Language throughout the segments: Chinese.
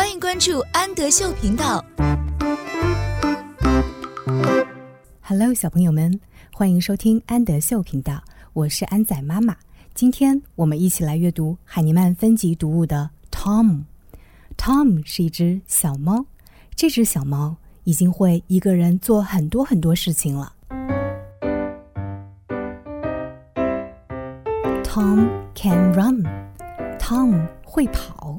欢迎关注安德秀频道。Hello，小朋友们，欢迎收听安德秀频道，我是安仔妈妈。今天我们一起来阅读海尼曼分级读物的《Tom》。Tom 是一只小猫，这只小猫已经会一个人做很多很多事情了。Tom can run. Tom 会跑，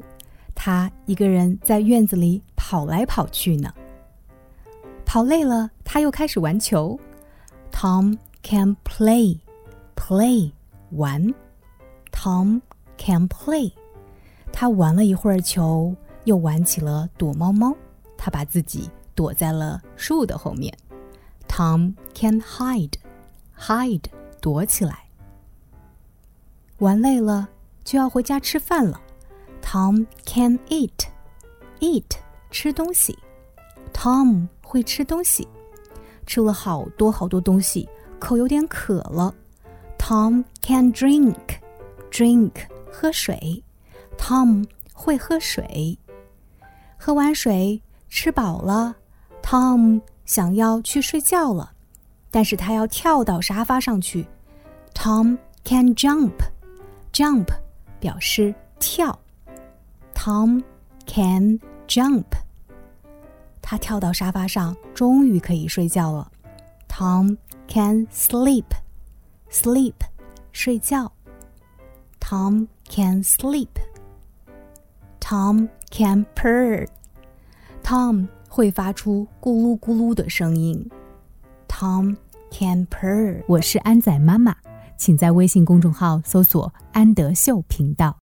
他一个人在院子里跑来跑去呢。跑累了，他又开始玩球。Tom can play. Play 玩。Tom can play. 他玩了一会儿球，又玩起了躲猫猫。他把自己躲在了树的后面。Tom can hide. Hide 躲起来。玩累了就要回家吃饭了。Tom can eat, eat 吃东西。Tom 会吃东西，吃了好多好多东西，口有点渴了。Tom can drink, drink 喝水。Tom 会喝水。喝完水吃饱了，Tom 想要去睡觉了，但是他要跳到沙发上去。Tom can jump. Jump 表示跳，Tom can jump。他跳到沙发上，终于可以睡觉了。Tom can sleep。Sleep 睡觉。Tom can sleep。Tom can purr。Tom 会发出咕噜咕噜的声音。Tom can purr。我是安仔妈妈。请在微信公众号搜索“安德秀频道”。